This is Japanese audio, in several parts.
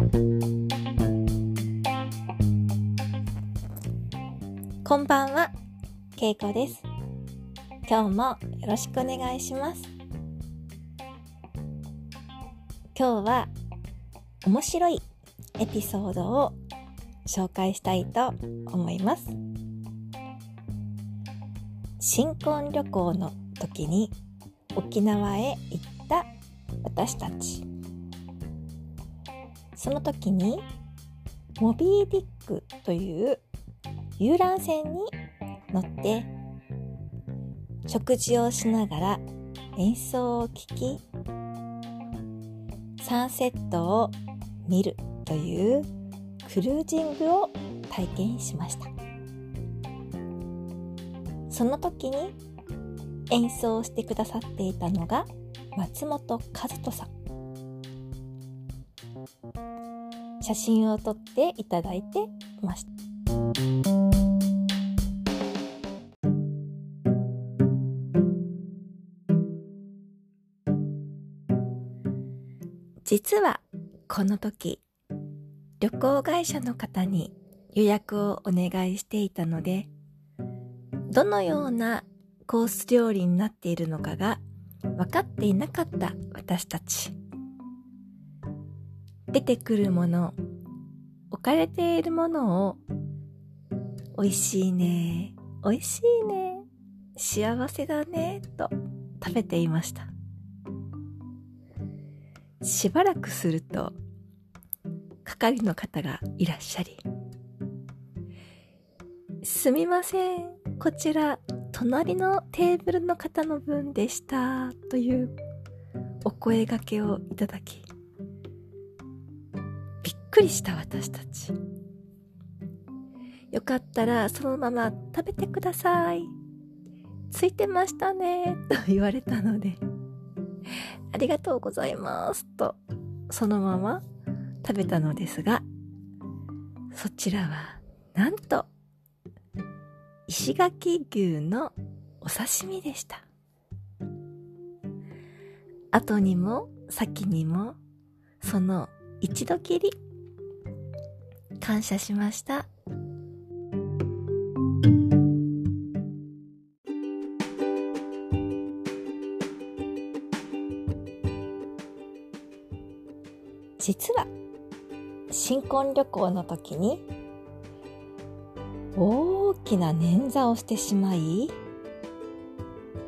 こんばんは、けいこです。今日もよろしくお願いします。今日は面白いエピソードを紹介したいと思います。新婚旅行の時に沖縄へ行った私たち。その時にモビーディックという遊覧船に乗って食事をしながら演奏を聴きサンセットを見るというクルージングを体験しました。その時に演奏してくださっていたのが松本和人さん。写真を撮っていただいてました。実はこの時旅行会社の方に予約をお願いしていたのでどのようなコース料理になっているのかが分かっていなかった私たち。出てくるもの。置かれているものを美味しいね美味しいね幸せだねと食べていました。しばらくすると係の方がいらっしゃりすみませんこちら隣のテーブルの方の分でしたというお声がけをいただきくりした私たち。よかったらそのまま食べてください。ついてましたね。と言われたので。ありがとうございます。とそのまま食べたのですが。そちらはなんと石垣牛のお刺身でした。後にも先にもその一度きり感謝しました。実は新婚旅行の時に大きな捻挫をしてしまい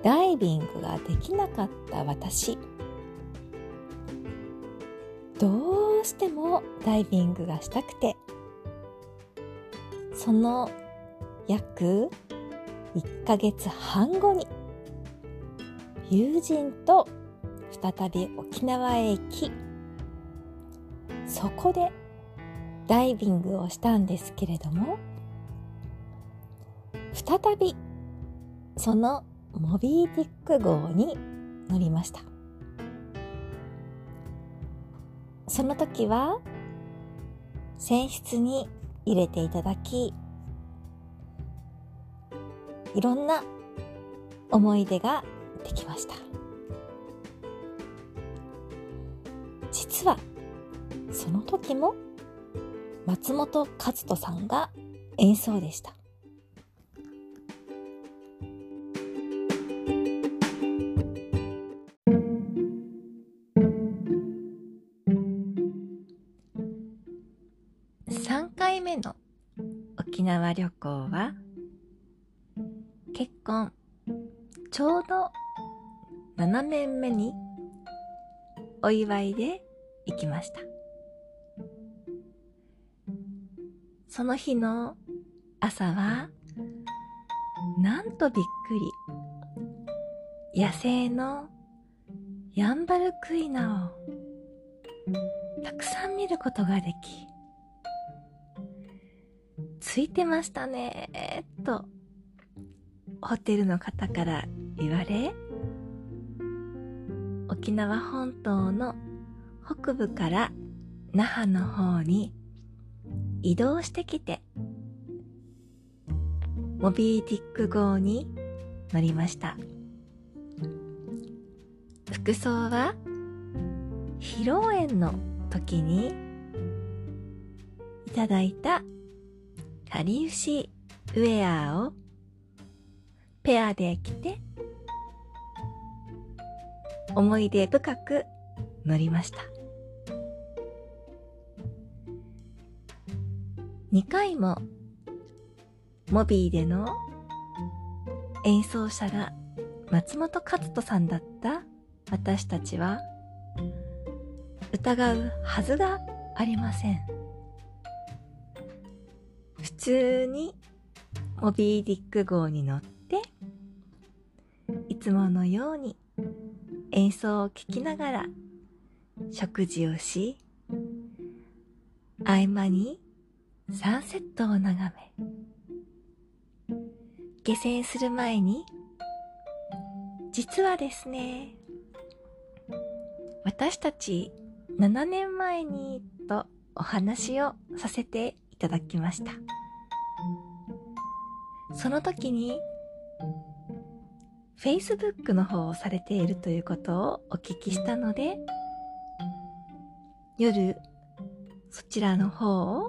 ダイビングができなかった私。どうしてもダイビングがしたくてその約1ヶ月半後に友人と再び沖縄へ行きそこでダイビングをしたんですけれども再びそのモビーディック号に乗りました。その時は船室に入れていただきいろんな思い出ができました。実はその時も松本和人さんが演奏でした。縄旅行は？結婚。ちょうど7年目にお祝いで行きました。その日の朝はなんとびっくり。野生のヤンバルクイナをたくさん見ることができ。ついてましたね。とホテルの方から言われ沖縄本島の北部から那覇の方に移動してきてモビーディック号に乗りました。服装は披露宴の時にいただいたかりゆしウェアをペアで着て思い出深く乗りました。2回もモビーでの演奏者が松本和人さんだった私たちは疑うはずがありません。通にモビーディック号に乗っていつものように演奏を聴きながら食事をし合間にサンセットを眺め下船する前に実はですね私たち7年前にとお話をさせていただきました。その時に Facebook の方をされているということをお聞きしたので夜そちらの方を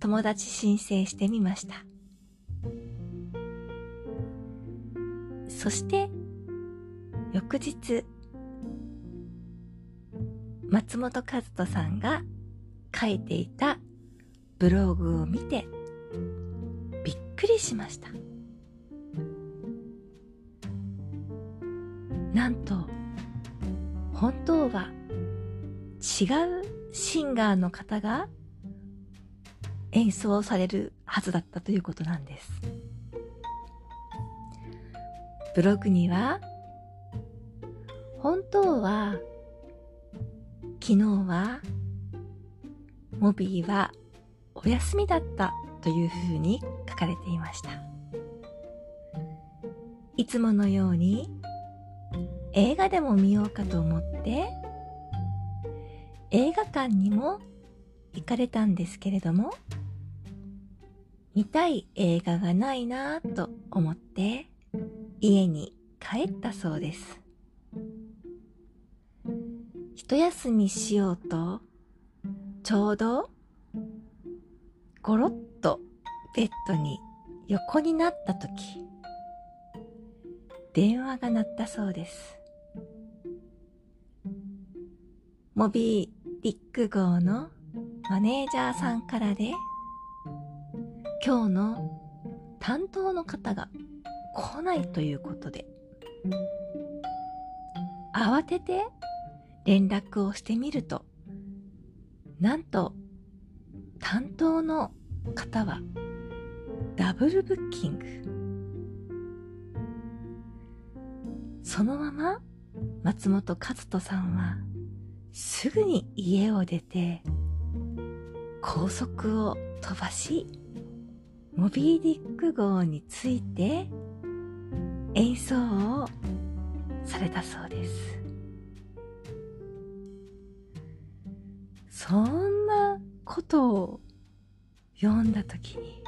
友達申請してみました。そして翌日松本和人さんが書いていたブログを見てくりしました。なんと本当は違うシンガーの方が演奏されるはずだったということなんです。ブログには本当は昨日はモビーはお休みだったというふうに書かれていました。いつものように映画でも見ようかと思って映画館にも行かれたんですけれども見たい映画がないなぁと思って家に帰ったそうです。一休みしようと、ちょうど、ゴロッとベッドに横になった時、電話が鳴ったそうです。モビー・ディック号のマネージャーさんからで、今日の担当の方が来ないということで、慌てて連絡をしてみると、なんと担当の方はダブルブッキング。そのまま松本和人さんはすぐに家を出て高速を飛ばしモビーディック号について演奏をされたそうです。そんなことを読んだ時に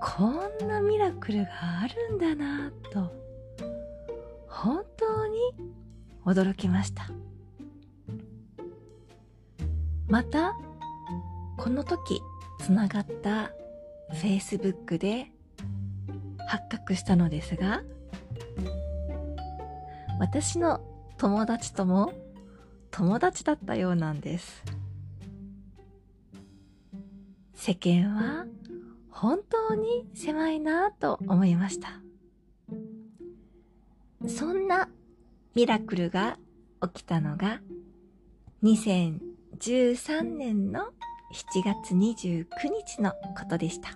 こんなミラクルがあるんだなと本当に驚きました。またこの時つながった Facebook で発覚したのですが私の友達とも友達だったようなんです。世間は本当に狭いなと思いました。そんなミラクルが起きたのが2013年の7月29日のことでした。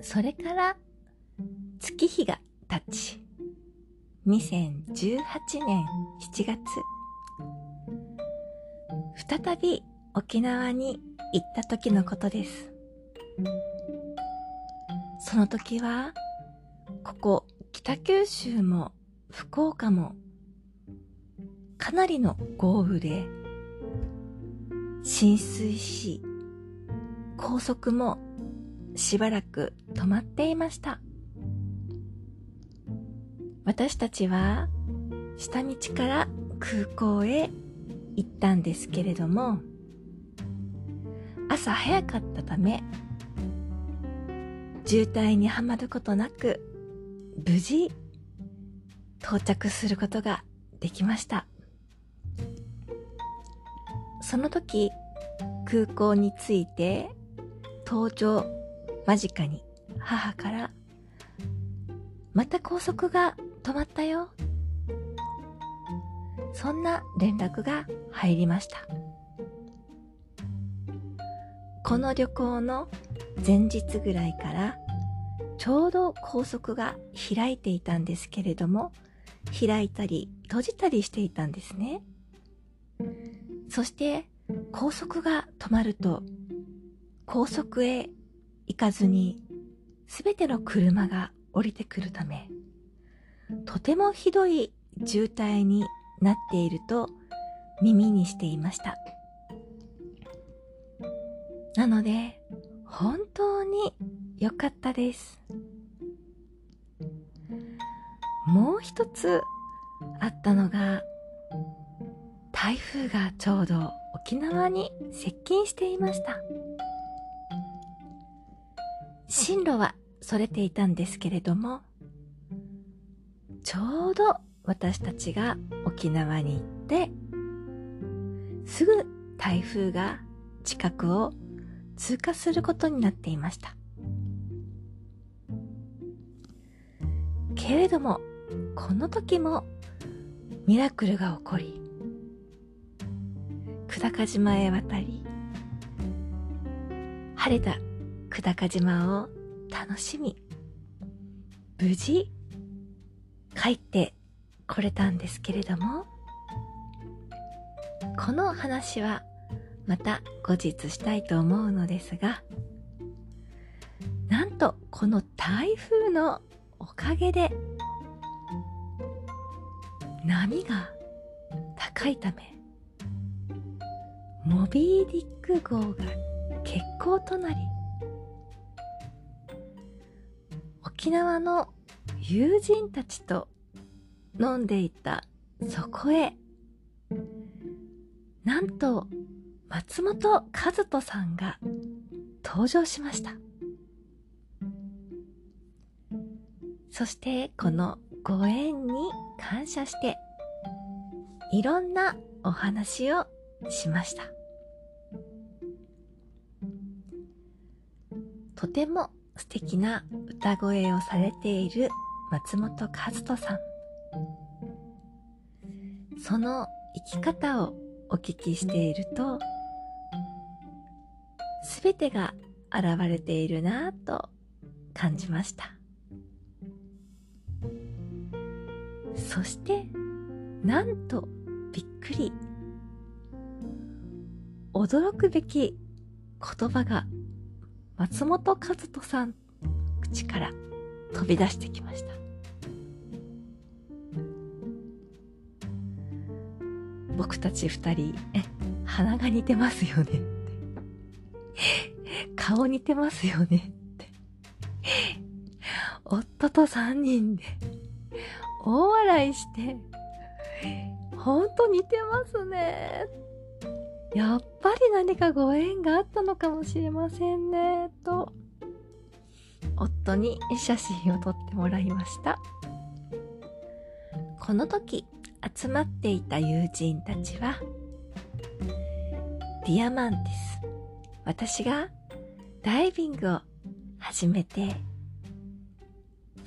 それから月日が経ち2018年7月再び沖縄に行った時のことです。その時はここ北九州も福岡もかなりの豪雨で浸水し高速もしばらく止まっていました。私たちは下道から空港へ行ったんですけれども、朝早かったため、渋滞にはまることなく、無事、到着することができました。その時、空港に着いて、搭乗間近に母から、また高速が止まったよ。そんな連絡が入りました。この旅行の前日ぐらいからちょうど高速が開いていたんですけれども開いたり閉じたりしていたんですね。そして高速が止まると高速へ行かずに全ての車が降りてくるためとてもひどい渋滞になっていると耳にしていました。なので本当に良かったです。もう一つあったのが台風がちょうど沖縄に接近していました進路はそれていたんですけれどもちょうど私たちが沖縄に行ってすぐ台風が近くを通過することになっていました。けれどもこの時もミラクルが起こり久高島へ渡り晴れた久高島を楽しみ無事帰ってこれたんですけれどもこの話はまた後日したいと思うのですがなんとこの台風のおかげで波が高いためモビーディック号が欠航となり沖縄の友人たちと飲んでいたそこへなんと松本和人さんが登場しました。そしてこのご縁に感謝していろんなお話をしました。とても素敵な歌声をされている松本和人さん。その生き方をお聞きしているとすべてが現れているなぁと感じました。そしてなんとびっくり。驚くべき言葉が松本和人さん口から飛び出してきました。僕たち二人え鼻が似てますよね。顔似てますよねって夫と三人で大笑いして、ほんと似てますね。やっぱり何かご縁があったのかもしれませんね、と、夫に写真を撮ってもらいました。この時、集まっていた友人たちは、ディアマンティス。私がダイビングを始めて、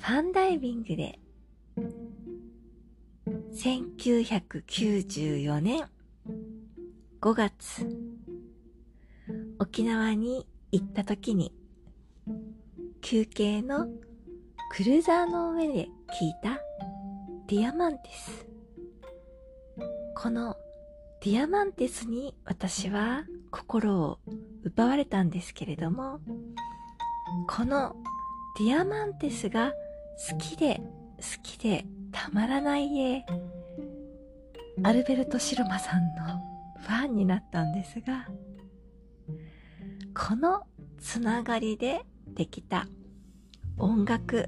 ファンダイビングで1994年5月沖縄に行った時に休憩のクルーザーの上で聞いたディアマンテス。このディアマンテスに私は心を奪われたんですけれどもこのディアマンテスが好きで好きでたまらない絵アルベルト・シロマさんのファンになったんですがこのつながりでできた音楽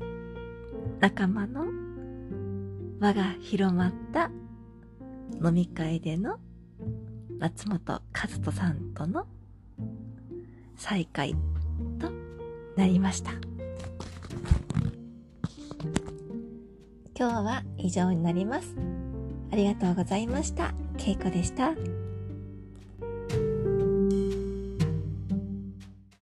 仲間の輪が広まった飲み会での松本和人さんとの再会となりました。今日は以上になります。ありがとうございました。けいこでした。